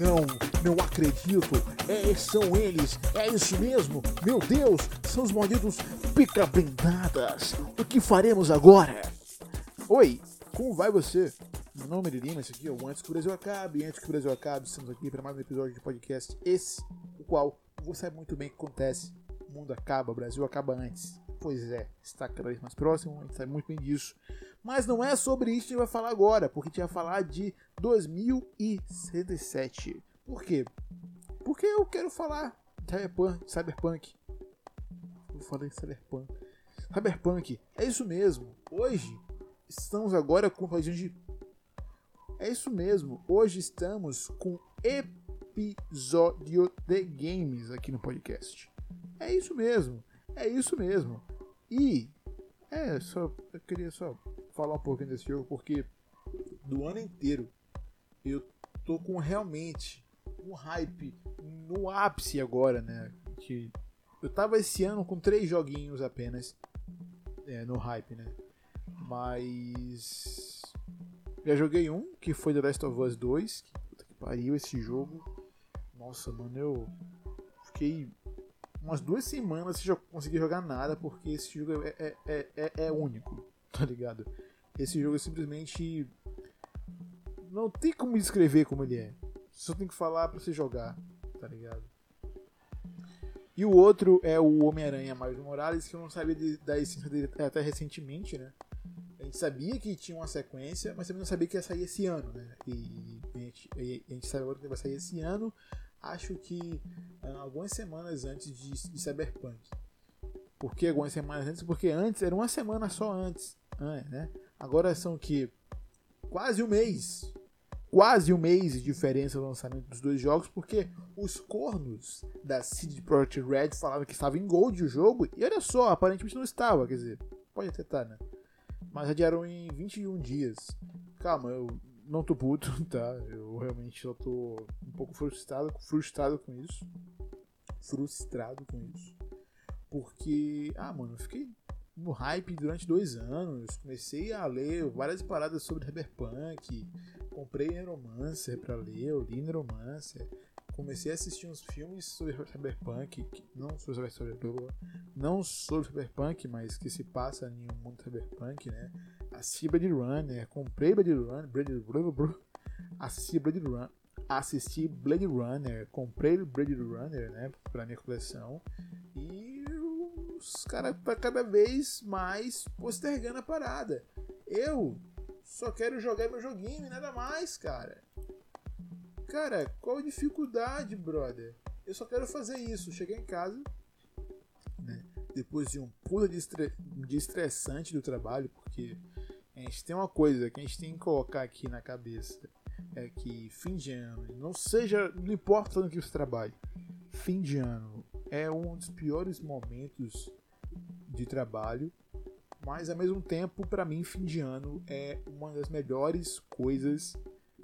Não, não acredito. É, são eles. É isso mesmo. Meu Deus, são os malditos pica blindadas. O que faremos agora? Oi, como vai você? Meu nome é Lima, esse aqui é o Antes que o Brasil Acabe. Antes que o Brasil Acabe, estamos aqui para mais um episódio de podcast. Esse, o qual você sabe muito bem o que acontece. O mundo acaba, o Brasil acaba antes. Pois é, está cada vez mais próximo, a gente sabe muito bem disso. Mas não é sobre isso que a gente vai falar agora, porque a gente vai falar de 2077. Por quê? Porque eu quero falar de Cyberpunk. Cyberpunk. Eu falei Cyberpunk. Cyberpunk. É isso mesmo. Hoje estamos agora com a gente. É isso mesmo. Hoje estamos com episódio de games aqui no podcast. É isso mesmo. É isso mesmo. E é, só eu queria só falar um pouquinho desse jogo porque do ano inteiro eu tô com realmente um hype no ápice agora, né? Que eu tava esse ano com três joguinhos apenas é, no hype, né? Mas já joguei um que foi The Last of Us 2, que puta que pariu esse jogo. Nossa, mano, eu fiquei umas duas semanas sem conseguir jogar nada, porque esse jogo é, é, é, é, é único, tá ligado? Esse jogo é simplesmente. Não tem como descrever como ele é. Só tem que falar pra você jogar, tá ligado? E o outro é o Homem-Aranha Miles Morales, que eu não sabia de, da essência dele até recentemente, né? A gente sabia que tinha uma sequência, mas também não sabia que ia sair esse ano, né? E a gente, a gente sabe agora que vai sair esse ano, acho que uh, algumas semanas antes de, de Cyberpunk. Por que algumas semanas antes? Porque antes era uma semana só antes, né? Agora são que quase um mês, quase um mês de diferença no lançamento dos dois jogos, porque os cornos da CD Projekt Red falavam que estava em Gold o jogo, e olha só, aparentemente não estava, quer dizer, pode até estar, tá, né? Mas adiaram em 21 dias. Calma, eu não tô puto, tá? Eu realmente só tô um pouco frustrado, frustrado com isso. Frustrado com isso. Porque, ah, mano, eu fiquei no hype durante dois anos. Comecei a ler várias paradas sobre Cyberpunk. Comprei Neuromancer pra ler, eu li Neuromancer. Comecei a assistir uns filmes sobre Cyberpunk, não sobre Cyberpunk, não sobre Cyberpunk, mas que se passa em um mundo Cyberpunk, né? Assisti Blade Runner, comprei Blade Runner, Blade, Runner, assisti Blade Runner, assisti Blade Runner, comprei Blade Runner, né, pra minha coleção. E os caras tá cada vez mais postergando a parada. Eu só quero jogar meu joguinho e nada mais, cara. Cara, qual a dificuldade, brother? Eu só quero fazer isso. Chegar em casa? Depois de um pulo de, estre de estressante do trabalho, porque a gente tem uma coisa que a gente tem que colocar aqui na cabeça. É que fim de ano, não seja, não importa no que você trabalhe, fim de ano é um dos piores momentos de trabalho, mas ao mesmo tempo, para mim, fim de ano é uma das melhores coisas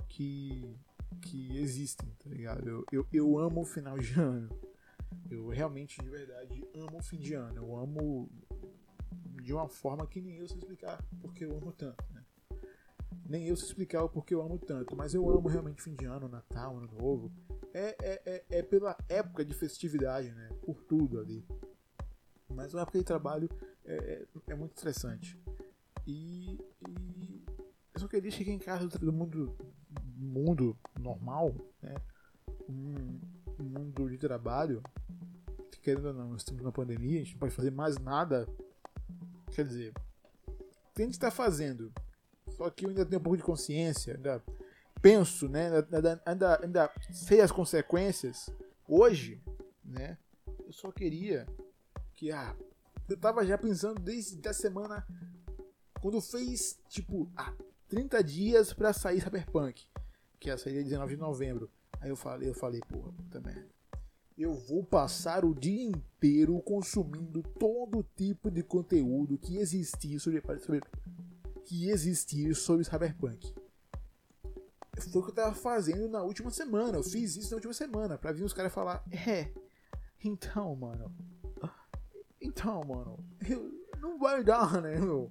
que que existem, tá ligado? Eu, eu, eu amo o final de ano. Eu realmente, de verdade, amo o fim de ano. Eu amo de uma forma que nem eu sei explicar porque eu amo tanto, né? Nem eu sei explicar o porquê eu amo tanto, mas eu amo realmente fim de ano, Natal, Ano Novo. É, é, é, é pela época de festividade, né? Por tudo ali. Mas uma época de trabalho é, é, é muito estressante. E, e eu só queria chegar em casa do mundo mundo normal, né? um, mundo de trabalho, que querendo ou não, estamos na pandemia, a gente não pode fazer mais nada. Quer dizer, que estar fazendo. Só que eu ainda tenho um pouco de consciência, ainda penso, né? Ainda, ainda, ainda sei as consequências. Hoje, né? Eu só queria que ah, eu tava já pensando desde a semana quando fez tipo ah, 30 dias para sair Cyberpunk que ia sair dia 19 de novembro. Aí eu falei, eu falei, porra, puta merda. Eu vou passar o dia inteiro consumindo todo tipo de conteúdo que existir sobre, sobre que existir sobre Cyberpunk. Foi o que eu tava fazendo na última semana. Eu fiz isso na última semana pra vir os caras falar, é, então, mano. Então, mano, eu, não vai dar, né, meu?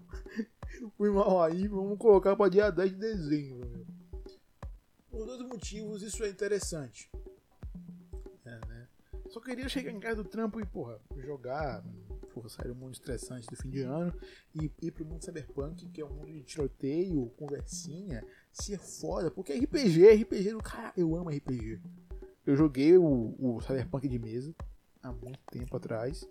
Fui mal aí, vamos colocar pra dia 10 de dezembro, meu. Por dois motivos isso é interessante. É, né? Só queria chegar em casa do trampo e, porra, jogar, porra, sair do mundo estressante do fim de ano e ir pro mundo cyberpunk, que é um mundo de tiroteio, conversinha, ser foda, porque RPG, RPG do cara, eu amo RPG. Eu joguei o, o cyberpunk de mesa há muito tempo atrás.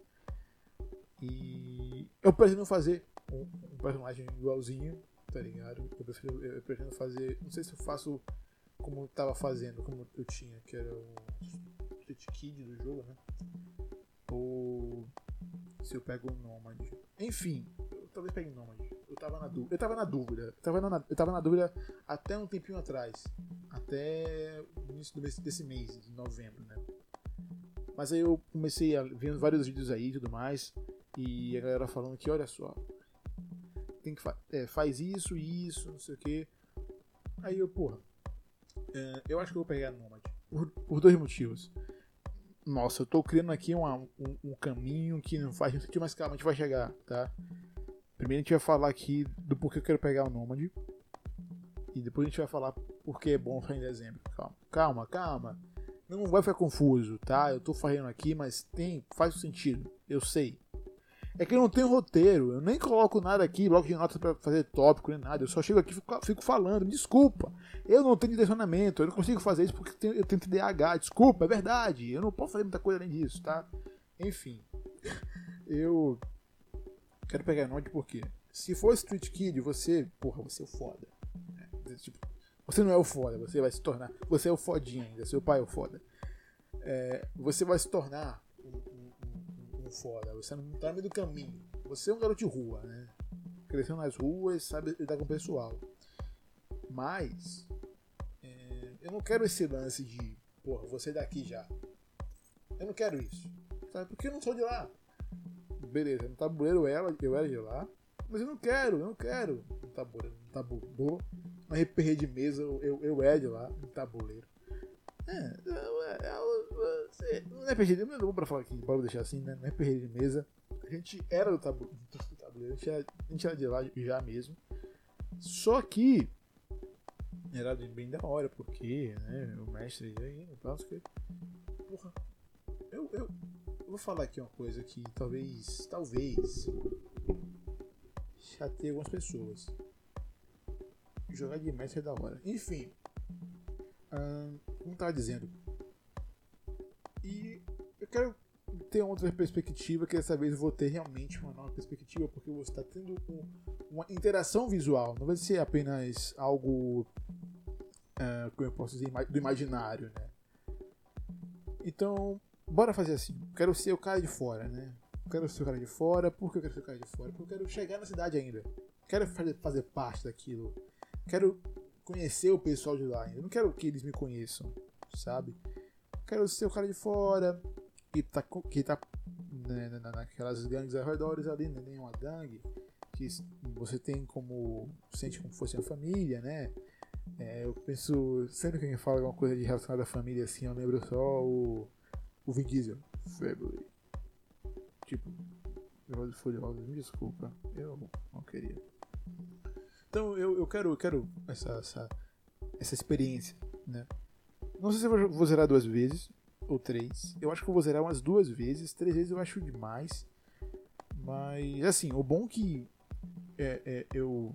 E eu pretendo fazer um, um personagem igualzinho, tá ligado? Eu, prefiro, eu pretendo fazer. Não sei se eu faço como eu tava fazendo, como eu tinha, que era o Street Kid do jogo, né? Ou se eu pego o Nomad. Enfim, eu talvez pegue o Nomad. Eu tava na dúvida. Eu tava na dúvida. Eu tava na, eu tava na dúvida até um tempinho atrás. Até o início mês, desse mês, de novembro, né? Mas aí eu comecei a ver vários vídeos aí e tudo mais. E a galera falando que, olha só, tem que fa é, faz isso, isso, não sei o que. Aí eu, porra, eu acho que eu vou pegar Nomad. Por, por dois motivos. Nossa, eu tô criando aqui uma, um, um, caminho que não faz sentido, mas calma, a gente vai chegar, tá? Primeiro a gente vai falar aqui do porquê eu quero pegar o Nomad. E depois a gente vai falar porque é bom sair em dezembro. Calma, calma, calma. Não vai ficar confuso, tá? Eu tô fazendo aqui, mas tem, faz sentido. Eu sei. É que eu não tenho roteiro, eu nem coloco nada aqui, bloco de notas para fazer tópico nem nada. Eu só chego aqui e fico, fico, falando. Desculpa, eu não tenho direcionamento, eu não consigo fazer isso porque eu tenho TDAH. Desculpa, é verdade, eu não posso fazer muita coisa além disso, tá? Enfim, eu quero pegar note porque se for Street Kid, você, porra, você é o foda. É, tipo, você não é o foda, você vai se tornar. Você é o fodinho ainda, seu pai é o foda. É, você vai se tornar foda, você não tá no meio do caminho. Você é um garoto de rua, né? Crescendo nas ruas, sabe lidar com o pessoal. Mas, é, eu não quero esse lance de, porra, você daqui já. Eu não quero isso. Sabe? Porque eu não sou de lá. Beleza, no tabuleiro ela, eu era de lá. Mas eu não quero, eu não quero. No tabuleiro, no tabuleiro. No RPG de mesa, eu, eu era de lá, no tabuleiro. É, não é RPG de mesa, pra falar aqui, bora deixar assim, né? Não é RPG de mesa. A gente era do, tabu, do tabuleiro, a gente, era, a gente era de lá já mesmo. Só que era bem da hora, porque, né, o mestre aí, caso que. Porra. Eu, eu, eu vou falar aqui uma coisa que talvez. Talvez. Chateie algumas pessoas. Jogar de mestre é da hora. Enfim. Hum, como estava dizendo. Quero ter outra perspectiva, que dessa vez eu vou ter realmente uma nova perspectiva, porque você está tendo um, uma interação visual, não vai ser apenas algo, uh, como eu posso dizer, do imaginário, né? Então, bora fazer assim. Quero ser o cara de fora, né? Quero ser o cara de fora. Por que eu quero ser o cara de fora? Porque eu quero chegar na cidade ainda. Quero fazer, fazer parte daquilo. Quero conhecer o pessoal de lá ainda. Não quero que eles me conheçam, sabe? Quero ser o cara de fora que tá, que tá né, naquelas gangues arredores ali, né? Nenhuma gangue. Que você tem como. sente como fosse uma família, né? É, eu penso. Sempre que alguém fala alguma coisa de relacionada à família assim, eu lembro só o. O Vin Diesel. Family. Tipo. Velozes Furiosos, me desculpa. Eu não queria. Então eu, eu quero, eu quero essa, essa, essa experiência, né? Não sei se eu vou zerar duas vezes ou três. Eu acho que eu vou zerar umas duas vezes. Três vezes eu acho demais. Mas, assim, o bom que é, é, eu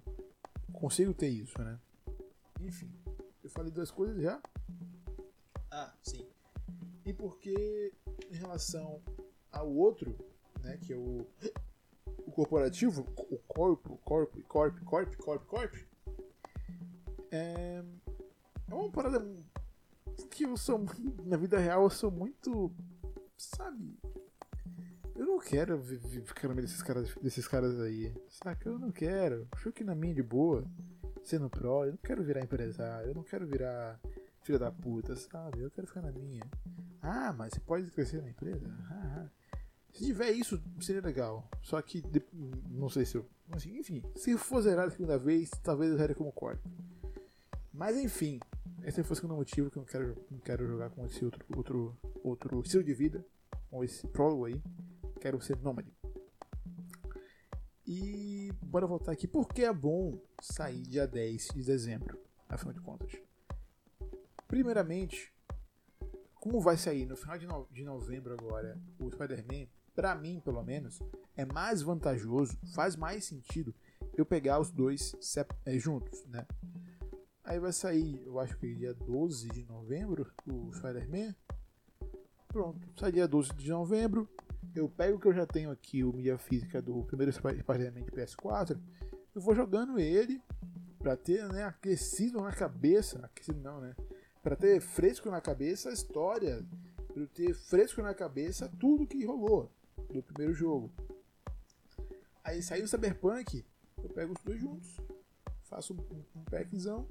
consigo ter isso, né? Enfim, eu falei duas coisas já. Ah, sim. E porque em relação ao outro, né, que é o o corporativo, o corpo, corpo, corpo, corpo, corpo, corpo, é, é uma parada que eu sou, na vida real, eu sou muito, sabe, eu não quero ficar no meio desses caras, desses caras aí, saca? Eu não quero, fico na minha de boa, sendo pró, eu não quero virar empresário, eu não quero virar filho da puta, sabe? Eu quero ficar na minha. Ah, mas você pode crescer na empresa? Ah, ah. Se tiver isso, seria legal. Só que não sei se eu. Enfim, se for zerar a segunda vez, talvez eu zere como quarto. Mas enfim, esse foi o segundo motivo que eu não quero, não quero jogar com esse outro, outro, outro estilo de vida, com esse prólogo aí. Quero ser nômade. E bora voltar aqui. Por que é bom sair dia 10 de dezembro? Afinal de contas. Primeiramente, como vai sair no final de, no de novembro agora o Spider-Man, pra mim, pelo menos, é mais vantajoso, faz mais sentido eu pegar os dois é, juntos, né? Aí vai sair, eu acho que dia 12 de novembro, o Spider-Man. Pronto, sai dia 12 de novembro. Eu pego que eu já tenho aqui, o mídia física do primeiro Spider-Man de PS4. Eu vou jogando ele pra ter né, aquecido na cabeça. Aquecido não, né? Pra ter fresco na cabeça a história. Pra ter fresco na cabeça tudo que rolou do primeiro jogo. Aí saiu o Cyberpunk, eu pego os dois juntos, faço um packzão,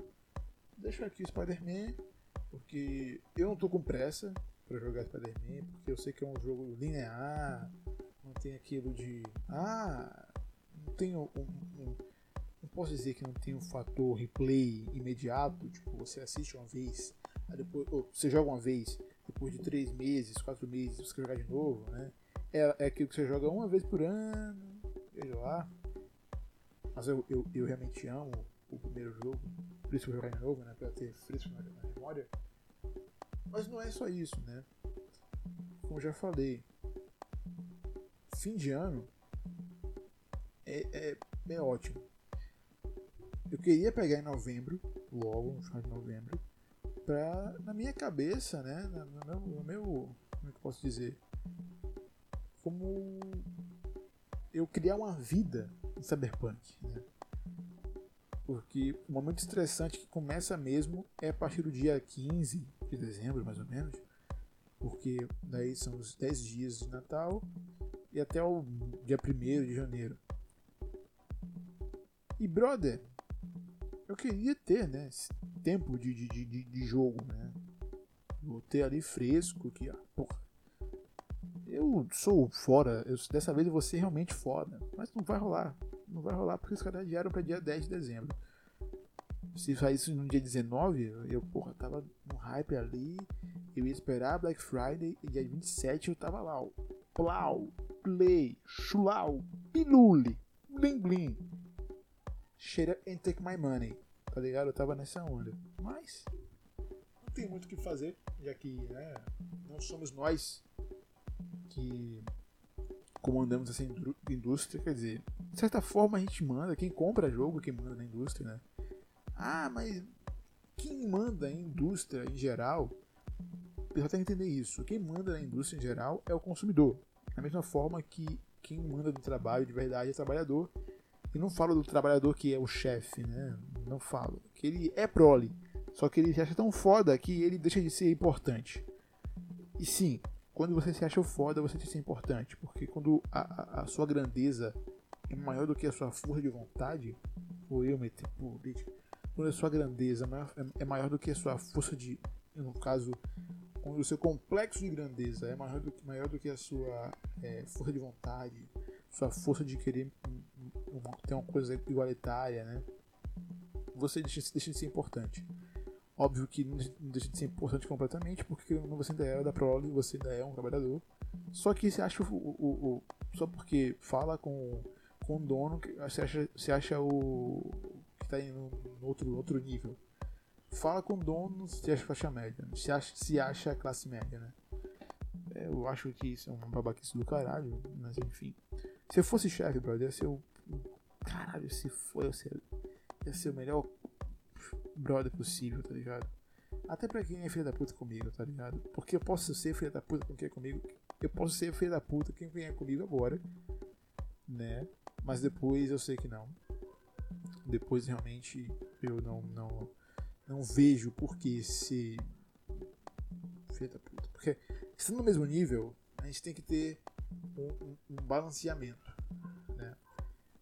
deixo aqui o Spider-Man, porque eu não tô com pressa para jogar Spider-Man, porque eu sei que é um jogo linear, não tem aquilo de. Ah, não tem um, um, não posso dizer que não tem um fator replay imediato, tipo, você assiste uma vez, depois, você joga uma vez, depois de três meses, quatro meses, você quer jogar de novo, né? É, é aquilo que você joga uma vez por ano, veja lá. Mas eu, eu, eu realmente amo o primeiro jogo, por isso que jogar de novo, né? Pra ter fresco na, na memória. Mas não é só isso, né? Como já falei, fim de ano é, é, é ótimo. Eu queria pegar em novembro, logo, no final de novembro, pra, na minha cabeça, né? No meu, no meu como é que eu posso dizer? Como eu criar uma vida em Cyberpunk. Né? Porque o momento estressante que começa mesmo é a partir do dia 15 de dezembro, mais ou menos. Porque daí são os 10 dias de Natal e até o dia 1 de janeiro. E brother, eu queria ter né, esse tempo de, de, de, de jogo, né? Vou ter ali fresco, que, ah, porra, eu sou fora, eu, dessa vez eu vou ser realmente foda. Mas não vai rolar. Não vai rolar porque os caras adiaram pra dia 10 de dezembro. Se saísse no dia 19, eu, porra, tava no hype ali. Eu ia esperar Black Friday e dia 27 eu tava lá, ó. Plau, play, chulau, pilule, bling bling. Shut up and take my money. Tá ligado? Eu tava nessa onda. Mas não tem muito o que fazer, já que né, não somos nós que comandamos essa indústria, quer dizer, de certa forma a gente manda, quem compra jogo, quem manda na indústria, né? Ah, mas quem manda a indústria em geral, o pessoal tem que entender isso, quem manda na indústria em geral é o consumidor. Da mesma forma que quem manda no trabalho de verdade é o trabalhador. E não falo do trabalhador que é o chefe, né? Não falo. Que ele é prole. Só que ele se acha tão foda que ele deixa de ser importante. E sim, quando você se acha foda, você se é importante. Porque quando a, a, a, sua grandeza é maior do que a sua força de vontade, ou eu meter política, quando a sua grandeza é maior, é, é maior do que a sua força de. No caso, quando o seu complexo de grandeza é maior do maior do que a sua é, força de vontade, sua força de querer uma, ter uma coisa igualitária, né? Você deixa, deixa de ser importante. Óbvio que não deixa de ser importante completamente, porque você ainda é da prole, você ainda é um trabalhador. Só que você acha o, o, o só porque fala com, com o dono, você acha, você acha o que está no outro, outro nível. Fala com dono, você acha faixa média. Se acha, se acha classe média, né? É, eu acho que isso é uma babaquice do caralho, mas enfim. Se eu fosse chefe, brother, ia ser o. Caralho, se for, ia ser, ia ser o melhor brother possível, tá ligado? Até pra quem é filho da puta comigo, tá ligado? Porque eu posso ser filho da puta com quem é comigo. Eu posso ser filho da puta quem vier comigo agora, né? Mas depois eu sei que não. Depois realmente eu não não não vejo por que ser filho da puta. Porque estando no mesmo nível, a gente tem que ter um, um, um balanceamento, né?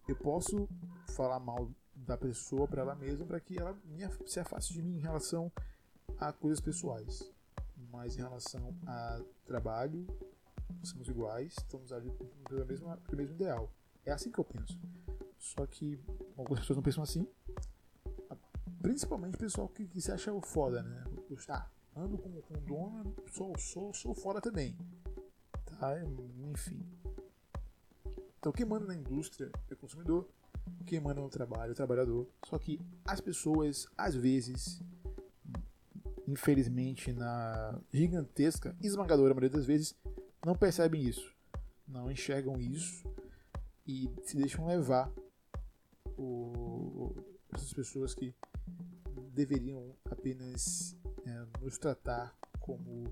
Eu posso falar mal da pessoa para ela mesma para que ela se afaste de mim em relação a coisas pessoais. Mas em relação a trabalho, somos iguais, estamos ali pelo mesmo, pelo mesmo ideal. É assim que eu penso. Só que algumas pessoas não pensam assim. Principalmente o pessoal que, que, se acha o foda, né? Ah, ando com, com dono, sou, sou, sou foda também. Tá? Enfim. Então quem manda na indústria é o consumidor, quem manda no trabalho, o trabalhador. Só que as pessoas, às vezes, infelizmente, na gigantesca, esmagadora maioria das vezes, não percebem isso. Não enxergam isso e se deixam levar por essas pessoas que deveriam apenas é, nos tratar como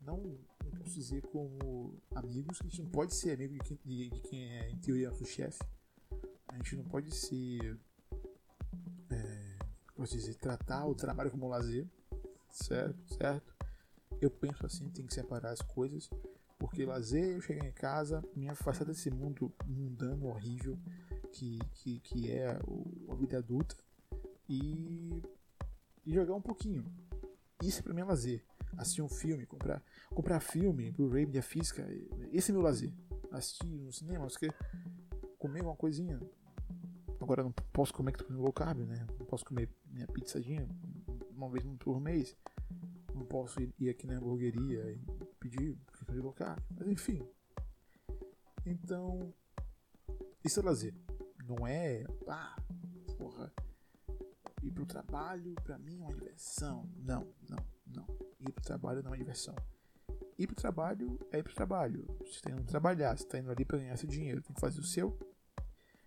não, não posso dizer como amigos, a gente não pode ser amigo de quem, de, de quem é em teoria nosso chefe. A gente não pode ser é, posso dizer, tratar o trabalho como lazer, certo? Certo? Eu penso assim, tem que separar as coisas, porque lazer eu chegar em casa, me afastar desse mundo mundano, horrível, que, que, que é a vida adulta, e, e jogar um pouquinho. Isso pra mim é lazer. Assistir um filme, comprar, comprar filme, Blu-ray, mídia física, esse é meu lazer. Assistir no cinema, comer uma coisinha. Agora não posso comer que tô comendo low carb, né? Não posso comer minha pizzadinha uma vez por mês. Não posso ir aqui na hamburgueria e pedir de low carb. Mas enfim. Então, isso é lazer. Não é, ah, porra, ir pro trabalho pra mim é uma diversão. Não, não, não. Ir pro trabalho não é diversão. Ir pro trabalho é ir pro trabalho. Você tem que trabalhar, você tá indo ali pra ganhar seu dinheiro. Tem que fazer o seu,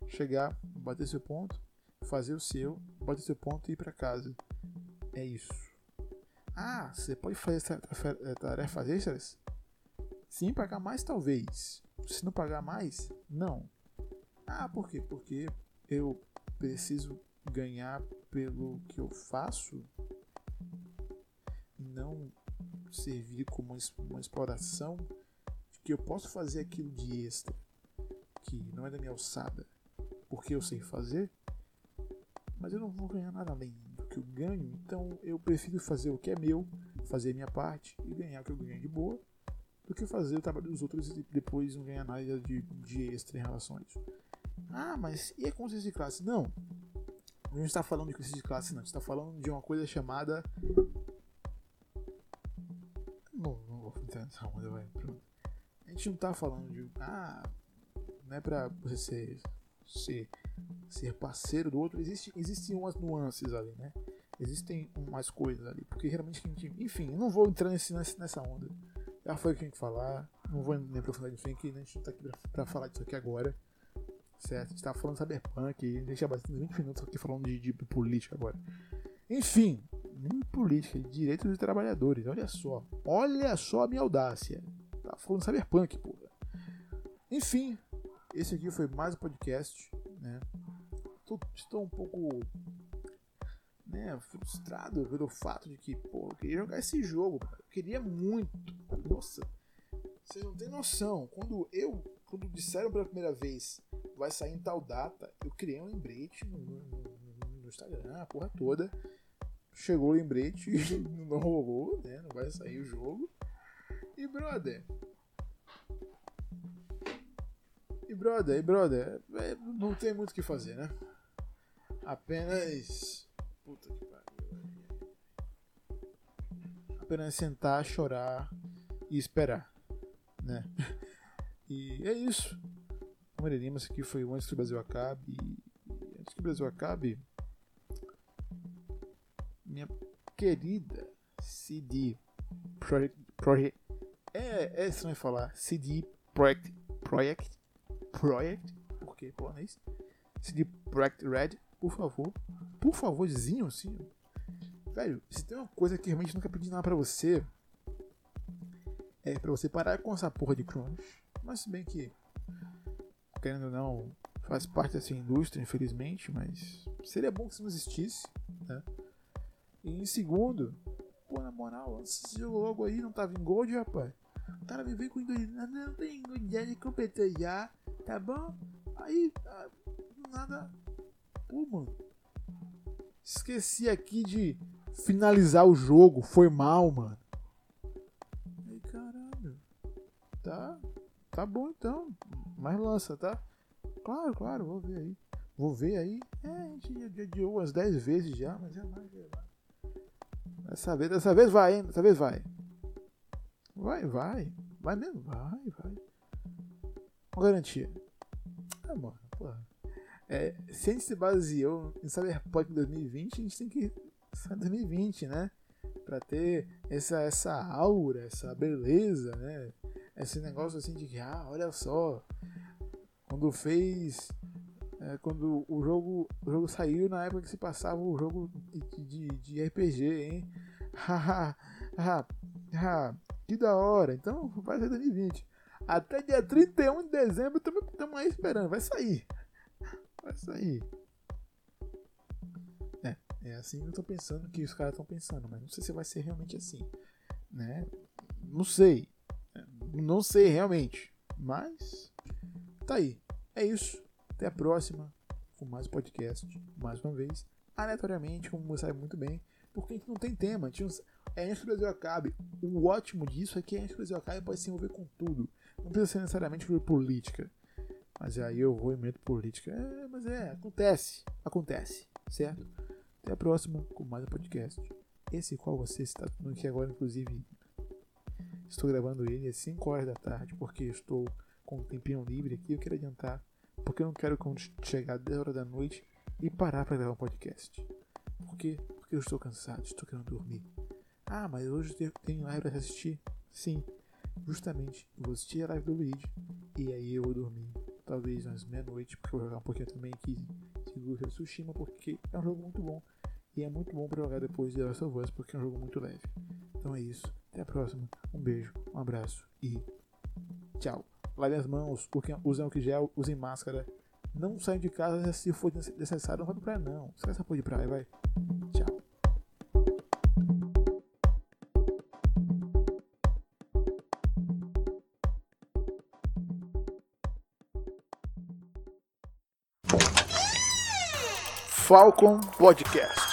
chegar, bater seu ponto, fazer o seu, bater seu ponto e ir para casa. É isso. Ah, você pode fazer essa tarefa extras? Sim, pagar mais talvez. Se não pagar mais, não. Ah, por quê? Porque eu preciso ganhar pelo que eu faço e não servir como uma exploração de que eu posso fazer aquilo de extra que não é da minha alçada porque eu sei fazer mas eu não vou ganhar nada além do que eu ganho, então eu prefiro fazer o que é meu, fazer a minha parte e ganhar o que eu ganho de boa, do que fazer o trabalho dos outros e depois não ganhar nada de, de extra em relação a isso. Ah, mas e a consciência de classe? Não. A gente está falando de consciência de classe, não. A gente está falando de uma coisa chamada. Não, não vou entrar nessa onda, vai. Pronto. A gente não está falando de. Ah, não é pra você ser, ser ser parceiro do outro, existe, existem umas nuances ali, né? Existem umas coisas ali, porque realmente enfim, não vou entrar nesse, nessa onda. Já foi o que tinha que falar, não vou nem aprofundar nisso aqui, né? a gente tá aqui pra, pra, falar disso aqui agora, certo? A gente tá falando de cyberpunk, a gente já bateu 20 minutos aqui falando de, de política agora. Enfim, nem política, direitos dos trabalhadores, olha só, olha só a minha audácia. Tá falando de cyberpunk, porra. Enfim, esse aqui foi mais um podcast, né? Tô, estou um pouco né, frustrado pelo fato de que, pô, eu queria jogar esse jogo, eu queria muito. Nossa, vocês não têm noção. Quando eu, quando disseram pela primeira vez, vai sair em tal data, eu criei um lembrete no, no, no Instagram, a porra toda. Chegou o lembrete, não rolou, né? Não vai sair o jogo. E brother, e brother, e brother, é, não tem muito o que fazer, né? Apenas. Puta que pariu. Apenas sentar, chorar e esperar, né? E é isso. Lima, isso aqui foi Antes que o Brasil acabe. E antes que o Brasil acabe, minha querida CD Project. Project é, é estranho falar. CD Project. Project Project, porque polonês. CD Project Red, por favor. Por favorzinho, assim. Velho, se tem uma coisa que realmente nunca pedi nada pra você, é pra você parar com essa porra de crunch. Mas se bem que, querendo ou não, faz parte dessa indústria, infelizmente, mas seria bom que isso não existisse, né? E em segundo, pô, na moral, esse jogo logo aí não tava em gold, rapaz. O cara me veio com não tem ideia de competir já, tá bom? Aí, ah, nada. Pô, mano. Esqueci aqui de finalizar o jogo, foi mal, mano. Tá, tá bom então. Mas lança, tá? Claro, claro, vou ver aí. Vou ver aí. É, a gente já adiou umas 10 vezes já, mas é mais, é mais. Dessa vez, dessa vez vai, hein? Dessa vez vai. Vai, vai. Vai mesmo? Vai, vai. Com garantia. Ah, mano, porra. É, se a gente se baseou em Cyberpunk 2020, a gente tem que. 2020, né? para ter essa, essa aura, essa beleza, né? Esse negócio assim de que, ah, olha só, quando fez. É, quando o jogo, o jogo saiu na época que se passava o jogo de, de, de RPG, hein? Haha, haha, que da hora. Então vai ser 2020. Até dia 31 de dezembro estamos aí esperando. Vai sair. Vai sair. É, é assim eu tô pensando que os caras estão pensando, mas não sei se vai ser realmente assim. Né? Não sei. Não sei realmente. Mas tá aí. É isso. Até a próxima com mais podcast. Mais uma vez. Aleatoriamente, como você sabe muito bem. Porque a gente não tem tema. A gente é antes que o Brasil acabe. O ótimo disso é que antes que o Brasil acabe pode se envolver com tudo. Não precisa ser necessariamente por política. Mas aí eu vou em medo política. É, mas é, acontece. Acontece. Certo? Até a próxima com mais um podcast. Esse qual você está aqui agora, inclusive, estou gravando ele às 5 horas da tarde, porque estou com um tempinho livre aqui. Eu quero adiantar, porque eu não quero chegar 10 horas da noite e parar para gravar um podcast. Por quê? Porque eu estou cansado, estou querendo dormir. Ah, mas hoje tem live para assistir? Sim, justamente. Eu vou assistir a live do Luigi e aí eu vou dormir. Talvez às meia-noite, porque eu vou jogar um pouquinho também aqui de Ghost of Tsushima, porque é um jogo muito bom. E é muito bom para jogar depois de Last of Us, porque é um jogo muito leve. Então é isso. Até a próxima. Um beijo, um abraço e tchau. Lavem as mãos, usem álcool gel, usem máscara. Não saiam de casa se for necessário, não vá pra praia não. Sai essa porra de praia, vai. Tchau. Falcon Podcast.